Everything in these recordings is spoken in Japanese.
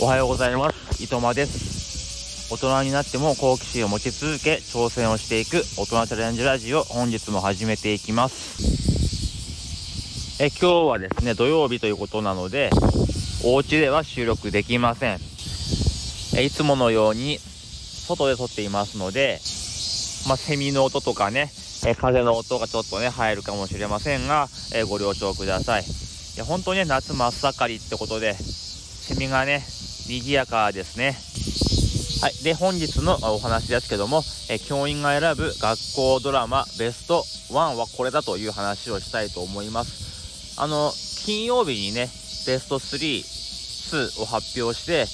おはようございます。いとまです。大人になっても好奇心を持ち続け、挑戦をしていく大人チャレンジラジオ、本日も始めていきます。え、今日はですね、土曜日ということなので、お家では収録できません。え、いつものように、外で撮っていますので、まあ、セミの音とかね、え、風の音がちょっとね、入るかもしれませんが、え、ご了承ください。いや、本当にね、夏真っ盛りってことで、セミがね、賑やかですね。はい。で、本日のお話ですけども、え教員が選ぶ学校ドラマベスト1はこれだという話をしたいと思います。あの、金曜日にね、ベスト3、2を発表して、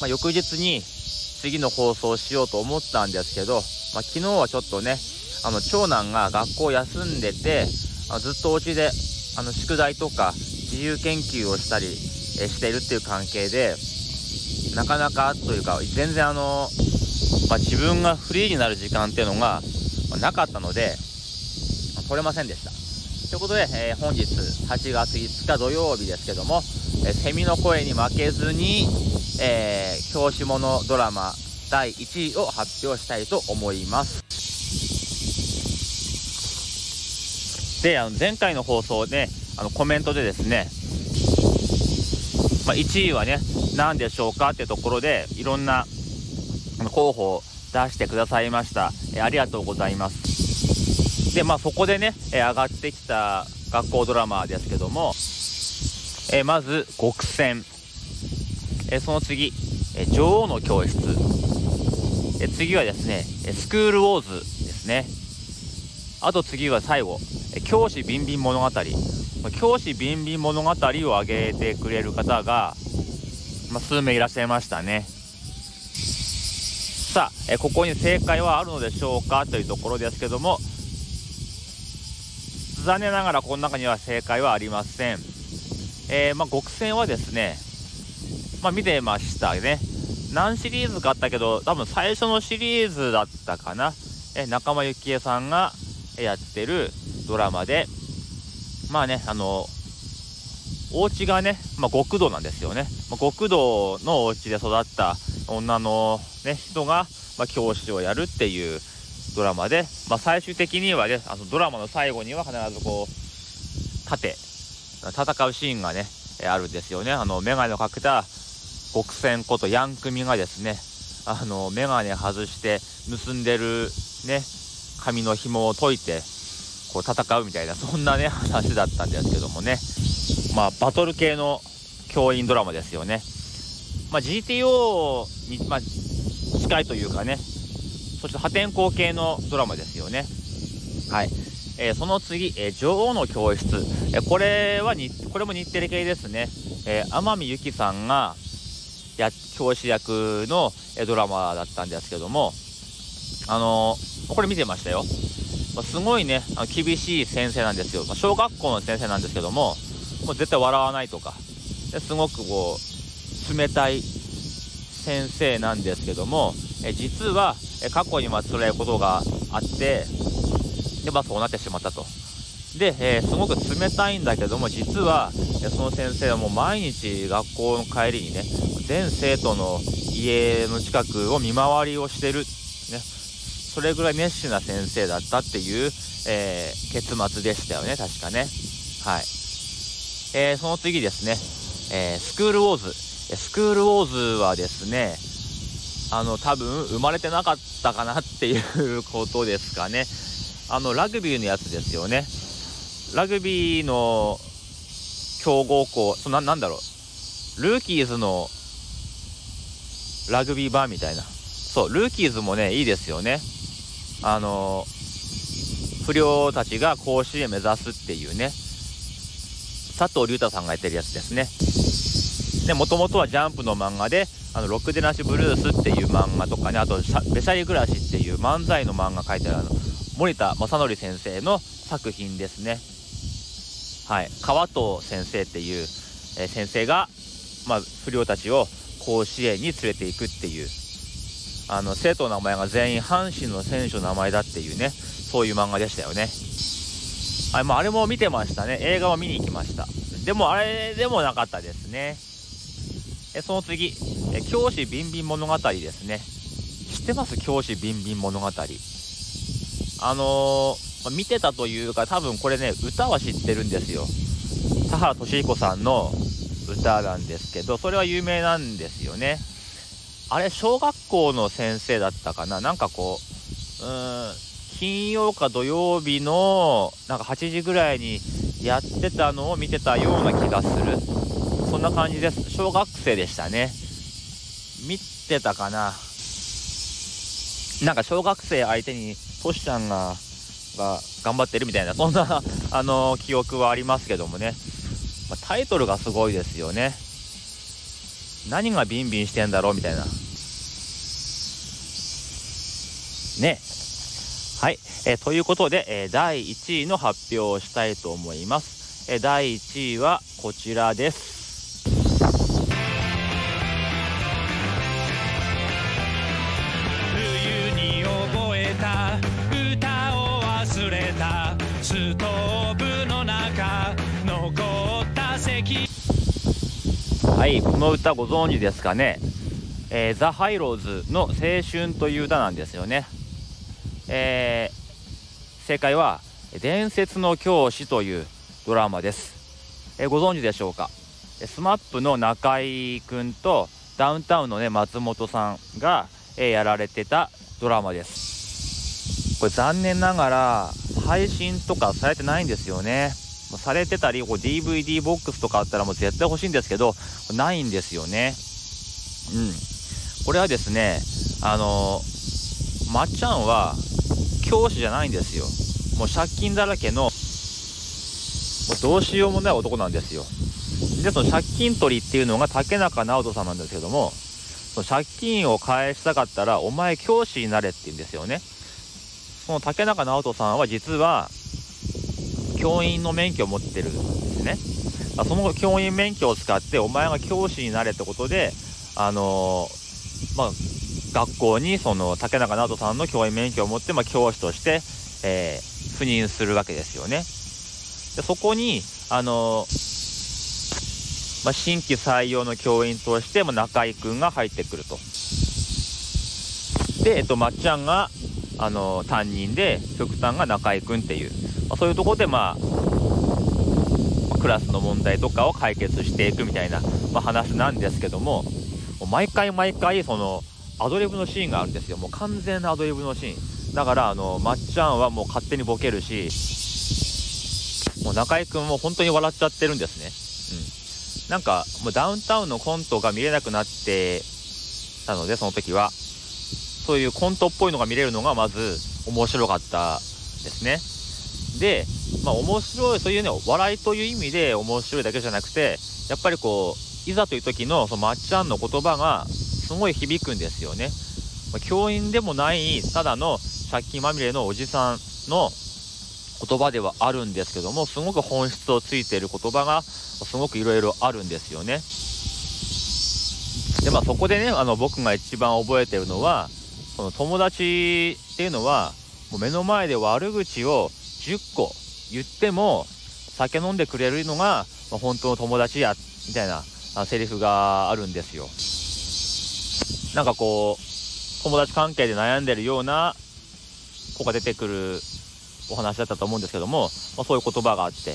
まあ、翌日に次の放送をしようと思ったんですけど、まあ、昨日はちょっとね、あの、長男が学校休んでて、あずっとお家で、あの、宿題とか自由研究をしたり、えしているっていう関係で、なかなかというか、全然あの、まあ、自分がフリーになる時間っていうのが、まなかったので、ま取れませんでした。ということで、えー本日8月5日土曜日ですけども、えーセミの声に負けずに、えー教師ものドラマ第1位を発表したいと思います。で、あの前回の放送で、あのコメントでですね、まあ、1位はね、何でしょうかってところで、いろんな候補を出してくださいました。えありがとうございます。で、まあそこでね、え上がってきた学校ドラマですけども、えまず、極戦。えその次、え女王の教室。え次はですね、スクールウォーズですね。あと次は最後、え教師ビンビン物語。まあ教師ビンビン物語を挙げてくれる方が、まあ、数名いらっしゃいましたね。さあ、えここに正解はあるのでしょうか？というところですけども、残念ながらこの中には正解はありません。えーまあ、極戦はですね、まあ、見てましたね。何シリーズかあったけど、多分最初のシリーズだったかな。え仲間由紀恵さんがやってるドラマで、まあね、あの、お家がね、まあ、極道なんですよね。まあ、極道のお家で育った女の、ね、人が、まあ、教師をやるっていうドラマで、まあ、最終的にはね、あのドラマの最後には必ずこう、盾、戦うシーンがね、あるんですよね。あの、メガネをかけた極戦ことヤンクミがですね、あの、メガネ外して結んでるね、髪の紐を解いて、こう戦うみたいな、そんなね、話だったんですけどもね。まあ、バトル系の教員ドラマですよね。まあ、GTO に、まあ、近いというかね、そして破天荒系のドラマですよね。はい。えーその次、えー女王の教室。えーこれはに、これも日テレ系ですね。え天海祐希さんが、や、教師役の、ドラマだったんですけども、あのこれ見てましたよ。ますごいね、あの厳しい先生なんですよ。まあ小学校の先生なんですけども、もう絶対笑わないとか、ですごくこう、冷たい先生なんですけども、え実は、え過去にまあ辛いことがあって、で、まあそうなってしまったと。で、えーすごく冷たいんだけども、実は、その先生はもう毎日学校の帰りにね、全生徒の家の近くを見回りをしてる。ね。それぐらい熱心な先生だったっていう、えー結末でしたよね、確かね。はい。えーその次ですね、えースクールウォーズ。スクールウォーズはですね、あの、多分生まれてなかったかなっていうことですかね。あの、ラグビーのやつですよね。ラグビーの強豪校、そな、なんだろう。ルーキーズのラグビー版みたいな。そう、ルーキーズもね、いいですよね。あの、不良たちが甲子園目指すっていうね。佐藤隆太さんがやってるやつですね。で、もともとはジャンプの漫画で、あの、ロックでなしブルースっていう漫画とかね、あと、べしゃり暮らしっていう漫才の漫画書いてあるあの、森田正則先生の作品ですね。はい。川藤先生っていう、えー先生が、まあ、不良たちを甲子園に連れていくっていう、あの、生徒の名前が全員阪神の選手の名前だっていうね、そういう漫画でしたよね。はい、まあ、あれも見てましたね。映画を見に行きました。でも、あれでもなかったですね。えその次、え教師ビンビン物語ですね。知ってます？教師ビンビン物語。あのー、見てたというか、多分これね、歌は知ってるんですよ。田原俊彦さんの歌なんですけど、それは有名なんですよね。あれ、小学校の先生だったかな？なんかこう、うん、金曜か土曜日の、なんか8時ぐらいにやってたのを見てたような気がする。そんな感じです。小学生でしたね。見てたかな？なんか小学生相手にトシちゃんが、が頑張ってるみたいな、そんなあの記憶はありますけどもね。まタイトルがすごいですよね。何がビンビンしてんだろうみたいな。ね。はい。えー、ということで、えー、第1位の発表をしたいと思います。えー、第1位はこちらです。ストーブの中残った席はいこの歌ご存知ですかね、えー、ザ・ハイローズの「青春」という歌なんですよねえー、正解は「伝説の教師」というドラマです、えー、ご存知でしょうか？SMAP の中居君とダウンタウンのね松本さんが、えー、やられてたドラマです。これ残念ながら配信とかされてないんですよね。されてたりこう DVD ボックスとかあったらもう絶対欲しいんですけどないんですよね。うん。これはですねあのまっちゃんは教師じゃないんですよ。もう借金だらけのもうどうしようもない男なんですよ。でその借金取りっていうのが竹中直人さんなんですけどもその借金を返したかったらお前教師になれって言うんですよね。その竹中直人さんは実は教員の免許を持ってるんですね。その教員免許を使ってお前が教師になれってことであのー、まあ学校にその竹中直人さんの教員免許を持って、まあ、教師として、えー、赴任するわけですよね。でそこに、あのまあ、新規採用の教員として、まあ、中居君が入ってくると。で、えっと、まっちゃんが、あの担任で、局さんが中居君っていう、まあ、そういうところで、まあ、クラスの問題とかを解決していくみたいな、まあ、話なんですけど、も毎回毎回、その、アドリブのシーンがあるんですよ。もう完全なアドリブのシーン。だからあのまっちゃんはもう勝手にボケるしもう中居君も本当に笑っちゃってるんですね。うん。なんかもうダウンタウンのコントが見れなくなってたのでその時は。そういうコントっぽいのが見れるのがまず面白かったですね。でまあ面白いそういうね笑いという意味で面白いだけじゃなくてやっぱりこういざという時のそのまっちゃんの言葉がすごい響くんですよね。ま教員でもないただの借金まみれのおじさんの言葉ではあるんですけどもすごく本質をついている言葉がすごくいろいろあるんですよね。でまあそこでねあの僕が一番覚えてるのはその友達っていうのはもう目の前で悪口を10個言っても酒飲んでくれるのが、まあ、本当の友達やみたいなセリフがあるんですよ。なんかこう、友達関係で悩んでるような子が出てくるお話だったと思うんですけども、まあ、そういう言葉があって、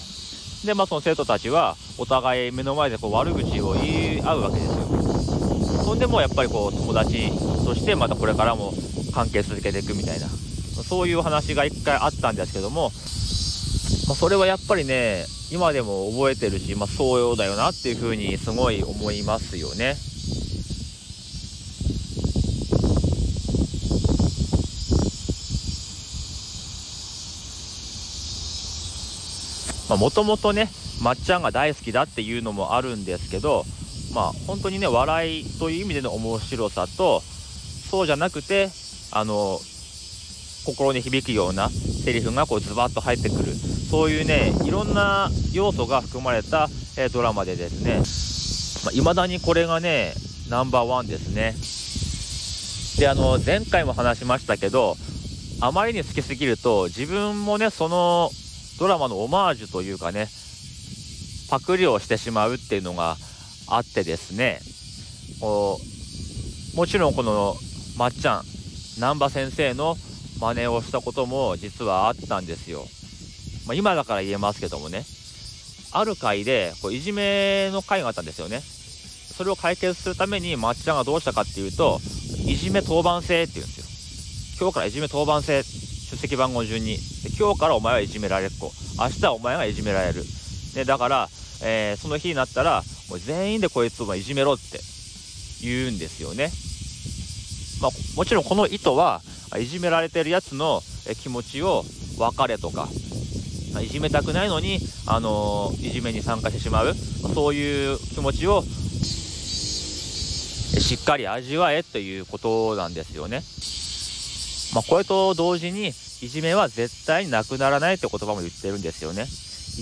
で、まあその生徒たちはお互い目の前でこう悪口を言い合うわけですよ。そんでもやっぱりこう友達としてまたこれからも関係続けていくみたいな、そういう話が一回あったんですけども、まあ、それはやっぱりね、今でも覚えてるし、まあ、そうだよなっていうふうにすごい思いますよね。もともとね、まっちゃんが大好きだっていうのもあるんですけど、まあ本当にね、笑いという意味での面白さと、そうじゃなくて、あの、心に響くようなセリフがこうズバッと入ってくる。そういうね、いろんな要素が含まれた、え、ドラマでですね、まあ、未だにこれがね、ナンバーワンですね。で、あの、前回も話しましたけど、あまりに好きすぎると、自分もね、そのドラマのオマージュというかね、パクリをしてしまうっていうのがあってですね、こうもちろんこのまっちゃん難波先生の真似をしたことも実はあったんですよ、まあ、今だから言えますけどもね。ある回でこういじめの回があったんですよね。それを解決するためにまっちゃんがどうしたかっていうといじめ当番制って言うんですよ。今日からいじめ当番制出席番号順に今日からお前はいじめられっ子明日はお前がいじめられる。でだから、えー、その日になったらもう全員でこいつをいじめろって言うんですよね。まあ、もちろんこの意図はいじめられてるやつの気持ちを別れとかいじめたくないのに、あのー、いじめに参加してしまう。そういう気持ちをしっかり味わえということなんですよね。まあ、これと同時にいじめは絶対になくならないって言葉も言ってるんですよね。い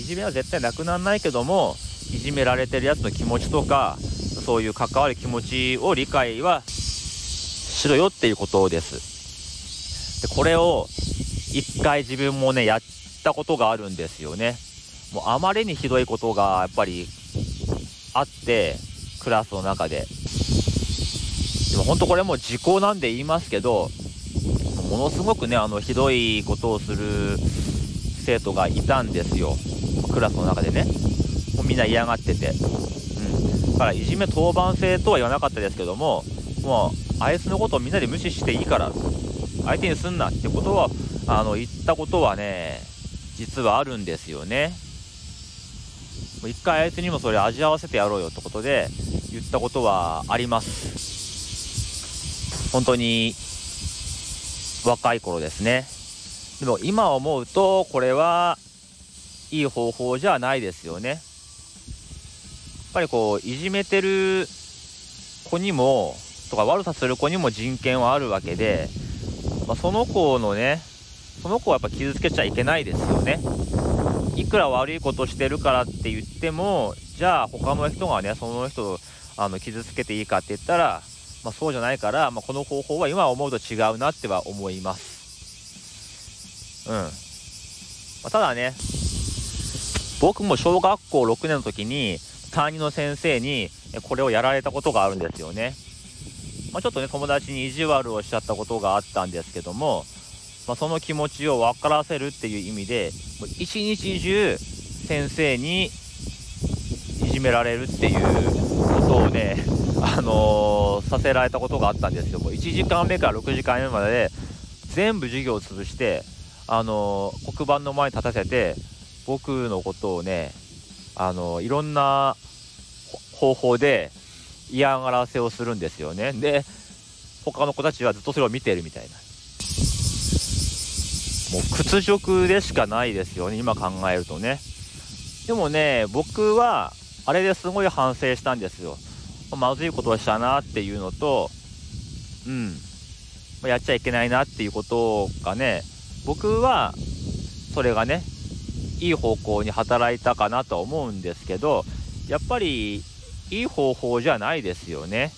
じめは絶対なくならないけどもいじめられてるやつの気持ちとかそういう関わる気持ちを理解はしろよっていうことです。で、これを一回自分もね、やったことがあるんですよね。もうあまりにひどいことがやっぱりあって、クラスの中で。でも本当これも時効なんで言いますけど、ものすごくね、あの、ひどいことをする生徒がいたんですよ。クラスの中でね。もうみんな嫌がってて。うん。だから、いじめ当番制とは言わなかったですけども、もう、あいつのことをみんなで無視していいから相手にすんなってことはあの言ったことはね実はあるんですよね一回あいつにもそれ味合わせてやろうよってことで言ったことはあります本当に若い頃ですね。でも今思うとこれはいい方法じゃないですよね。やっぱりこういじめてる子にもとか悪さする子にも人権はあるわけで、まあ、その子のねその子はやっぱ傷つけちゃいけないですよね。いくら悪いことしてるからって言ってもじゃあ他の人がねその人あの傷つけていいかって言ったら、まあ、そうじゃないから、まあ、この方法は今思うと違うなっては思います。うん、まあ、ただね僕も小学校6年の時に担任の先生にこれをやられたことがあるんですよね。まあ、ちょっとね、友達に意地悪をしちゃったことがあったんですけども、まあ、その気持ちを分からせるっていう意味で、一日中先生にいじめられるっていうことをね、あのー、させられたことがあったんですよ。も1時間目から6時間目まで全部授業を潰して、あの、黒板の前に立たせて、僕のことをね、あの、いろんな方法で嫌がらせをするんですよね。で、他の子たちはずっとそれを見てるみたいな。もう屈辱でしかないですよね、今考えるとね。でもね、僕は、あれですごい反省したんですよ。まずいことをしたなっていうのと、うん、やっちゃいけないなっていうことがね、僕は、それがね、いい方向に働いたかなと思うんですけど、やっぱりいい方法じゃないですよね。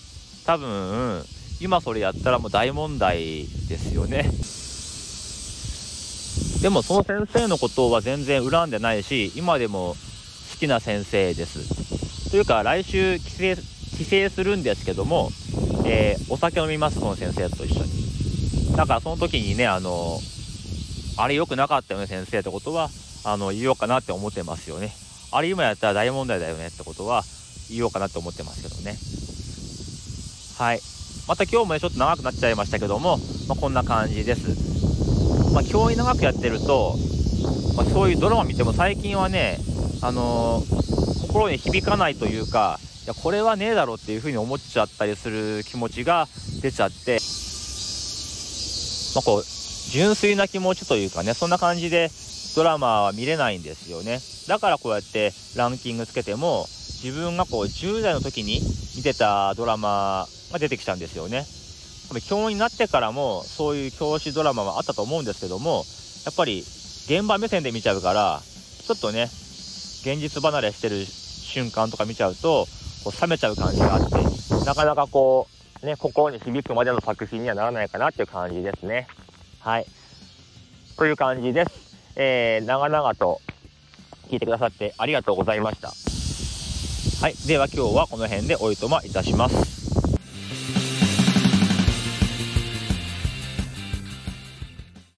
多分、今それやったらもう大問題ですよね。でもその先生のことは全然恨んでないし、今でも好きな先生です。というか、来週帰省、帰省するんですけども、えー、お酒飲みます、その先生と一緒に。だからその時にね、あの、あれ良くなかったよね、先生ってことは、あの、言おうかなって思ってますよね。あれ今やったら大問題だよねってことは、言おうかなと思ってますけどね。はい。また今日もね、ちょっと長くなっちゃいましたけども、まあ、こんな感じです。まあ、教員長くやってると、まあ、そういうドラマ見ても最近はね、あのー、心に響かないというか、や、これはねえだろっていうふうに思っちゃったりする気持ちが出ちゃって、まあ、こう、純粋な気持ちというかね、そんな感じでドラマは見れないんですよね。だからこうやってランキングつけても、自分がこう10代の時に見てたドラマが出てきたんですよね。教員になってからもそういう教師ドラマはあったと思うんですけどもやっぱり現場目線で見ちゃうからちょっとね現実離れしてる瞬間とか見ちゃうとこう冷めちゃう感じがあってなかなかこうね心に響くまでの作品にはならないかなっていう感じですね。はいという感じです。えー、長々と聞いてくださってありがとうございました。はい。では今日はこの辺でおいとまいたします。